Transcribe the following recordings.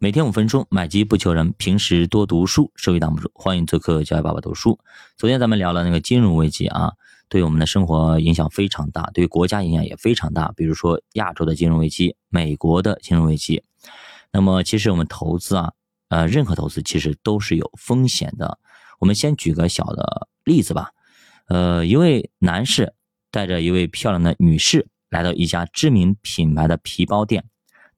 每天五分钟，买机不求人，平时多读书，收益挡不住。欢迎做客教育爸爸读书。昨天咱们聊了那个金融危机啊，对我们的生活影响非常大，对国家影响也非常大。比如说亚洲的金融危机，美国的金融危机。那么其实我们投资啊，呃，任何投资其实都是有风险的。我们先举个小的例子吧。呃，一位男士带着一位漂亮的女士来到一家知名品牌的皮包店。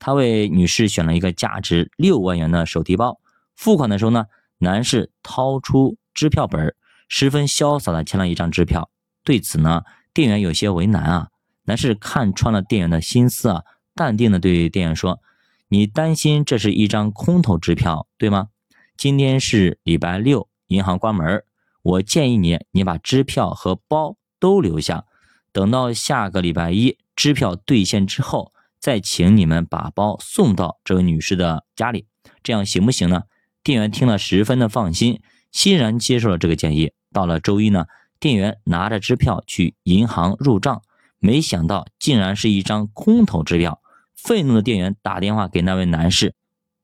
他为女士选了一个价值六万元的手提包，付款的时候呢，男士掏出支票本，十分潇洒的签了一张支票。对此呢，店员有些为难啊。男士看穿了店员的心思啊，淡定的对店员说：“你担心这是一张空头支票，对吗？今天是礼拜六，银行关门，我建议你，你把支票和包都留下，等到下个礼拜一支票兑现之后。”再请你们把包送到这位女士的家里，这样行不行呢？店员听了十分的放心，欣然接受了这个建议。到了周一呢，店员拿着支票去银行入账，没想到竟然是一张空头支票。愤怒的店员打电话给那位男士，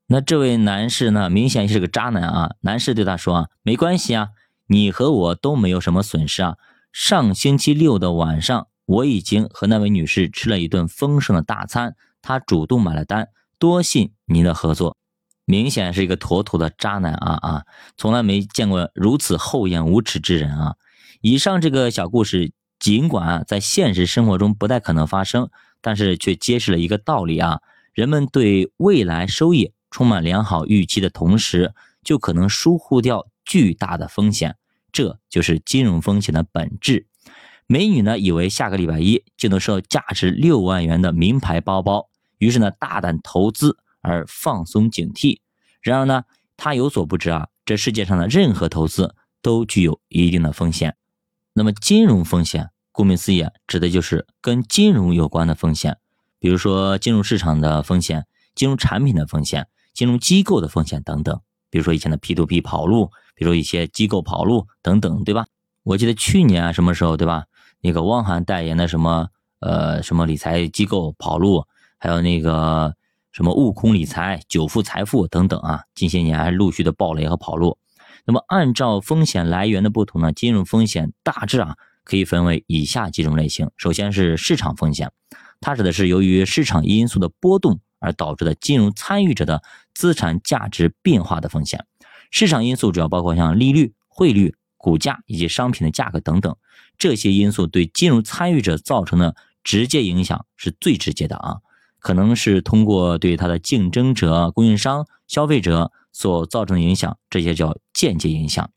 那这位男士呢，明显是个渣男啊！男士对他说啊，没关系啊，你和我都没有什么损失啊。上星期六的晚上。我已经和那位女士吃了一顿丰盛的大餐，她主动买了单，多谢您的合作，明显是一个妥妥的渣男啊啊！从来没见过如此厚颜无耻之人啊！以上这个小故事，尽管在现实生活中不太可能发生，但是却揭示了一个道理啊：人们对未来收益充满良好预期的同时，就可能疏忽掉巨大的风险，这就是金融风险的本质。美女呢，以为下个礼拜一就能收到价值六万元的名牌包包，于是呢，大胆投资而放松警惕。然而呢，她有所不知啊，这世界上的任何投资都具有一定的风险。那么，金融风险，顾名思义，指的就是跟金融有关的风险，比如说金融市场的风险、金融产品的风险、金融机构的风险等等。比如说以前的 P to P 跑路，比如说一些机构跑路等等，对吧？我记得去年啊，什么时候，对吧？那个汪涵代言的什么呃什么理财机构跑路，还有那个什么悟空理财、久富财富等等啊，近些年还陆续的暴雷和跑路。那么按照风险来源的不同呢，金融风险大致啊可以分为以下几种类型。首先是市场风险，它指的是由于市场因素的波动而导致的金融参与者的资产价值变化的风险。市场因素主要包括像利率、汇率。股价以及商品的价格等等，这些因素对金融参与者造成的直接影响是最直接的啊，可能是通过对它的竞争者、供应商、消费者所造成的影响，这些叫间接影响。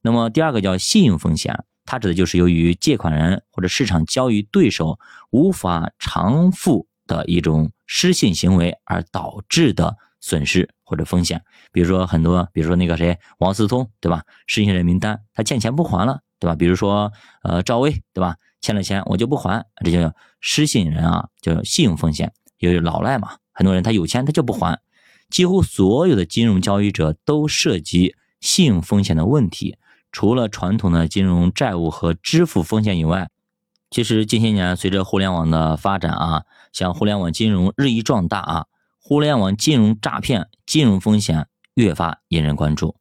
那么第二个叫信用风险，它指的就是由于借款人或者市场交易对手无法偿付的一种失信行为而导致的损失。或者风险，比如说很多，比如说那个谁，王思聪，对吧？失信人名单，他欠钱不还了，对吧？比如说，呃，赵薇，对吧？欠了钱我就不还，这叫失信人啊，叫信用风险，因为老赖嘛。很多人他有钱他就不还，几乎所有的金融交易者都涉及信用风险的问题。除了传统的金融债务和支付风险以外，其实近些年随着互联网的发展啊，像互联网金融日益壮大啊。互联网金融诈骗、金融风险越发引人关注。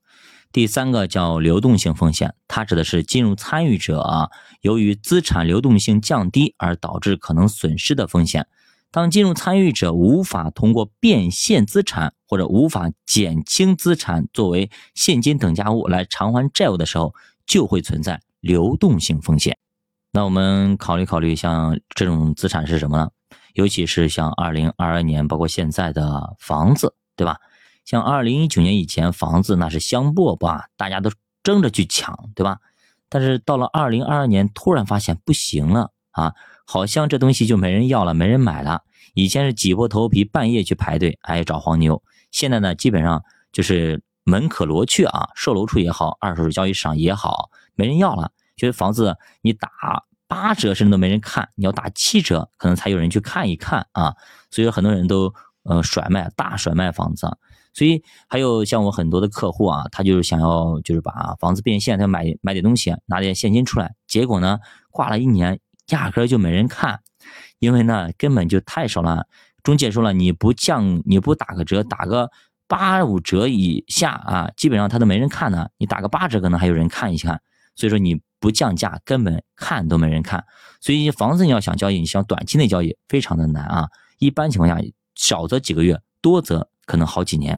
第三个叫流动性风险，它指的是金融参与者啊，由于资产流动性降低而导致可能损失的风险。当金融参与者无法通过变现资产或者无法减轻资产作为现金等价物来偿还债务的时候，就会存在流动性风险。那我们考虑考虑，像这种资产是什么呢？尤其是像二零二二年，包括现在的房子，对吧？像二零一九年以前，房子那是香饽饽啊，大家都争着去抢，对吧？但是到了二零二二年，突然发现不行了啊，好像这东西就没人要了，没人买了。以前是挤破头皮半夜去排队，哎，找黄牛。现在呢，基本上就是门可罗雀啊，售楼处也好，二手交易市场也好，没人要了。觉得房子你打。八折甚至都没人看，你要打七折，可能才有人去看一看啊。所以很多人都呃甩卖，大甩卖房子。所以还有像我很多的客户啊，他就是想要就是把房子变现，他买买点东西，拿点现金出来。结果呢，挂了一年，压根就没人看，因为呢根本就太少了。中介说了，你不降，你不打个折，打个八五折以下啊，基本上他都没人看呢。你打个八折，可能还有人看一看。所以说你不降价，根本看都没人看。所以房子你要想交易，你想短期内交易非常的难啊。一般情况下，少则几个月，多则可能好几年。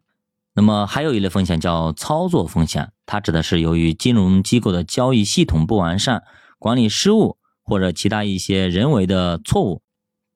那么还有一类风险叫操作风险，它指的是由于金融机构的交易系统不完善、管理失误或者其他一些人为的错误，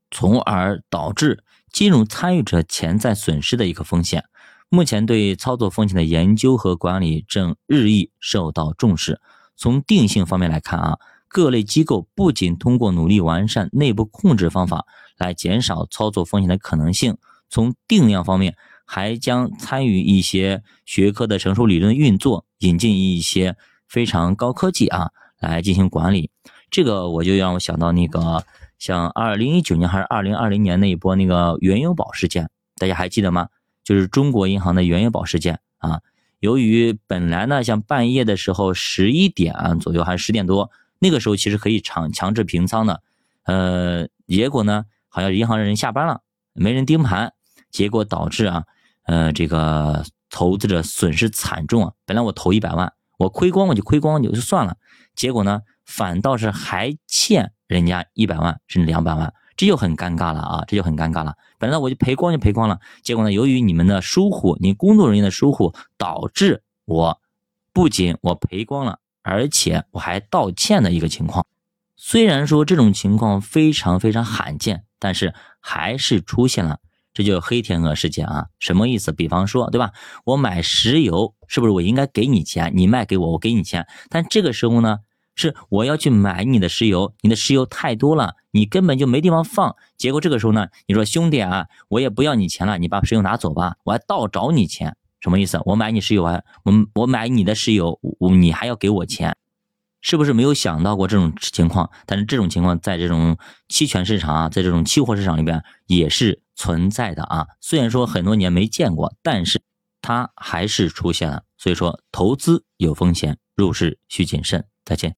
从而导致金融参与者潜在损失的一个风险。目前对操作风险的研究和管理正日益受到重视。从定性方面来看啊，各类机构不仅通过努力完善内部控制方法来减少操作风险的可能性，从定量方面还将参与一些学科的成熟理论运作，引进一些非常高科技啊来进行管理。这个我就让我想到那个像二零一九年还是二零二零年那一波那个原油宝事件，大家还记得吗？就是中国银行的原油宝事件啊。由于本来呢，像半夜的时候十一点左右还是十点多，那个时候其实可以强强制平仓的，呃，结果呢，好像银行的人下班了，没人盯盘，结果导致啊，呃，这个投资者损失惨重啊。本来我投一百万，我亏光我就亏光就就算了，结果呢，反倒是还欠人家一百万甚至两百万。这就很尴尬了啊！这就很尴尬了。本来我就赔光就赔光了，结果呢，由于你们的疏忽，你工作人员的疏忽，导致我不仅我赔光了，而且我还道歉的一个情况。虽然说这种情况非常非常罕见，但是还是出现了。这就黑天鹅事件啊！什么意思？比方说，对吧？我买石油，是不是我应该给你钱？你卖给我，我给你钱。但这个时候呢？是我要去买你的石油，你的石油太多了，你根本就没地方放。结果这个时候呢，你说兄弟啊，我也不要你钱了，你把石油拿走吧，我还倒找你钱，什么意思？我买你石油啊，我我买你的石油，我你还要给我钱，是不是没有想到过这种情况？但是这种情况在这种期权市场啊，在这种期货市场里边也是存在的啊。虽然说很多年没见过，但是它还是出现了。所以说，投资有风险，入市需谨慎。再见。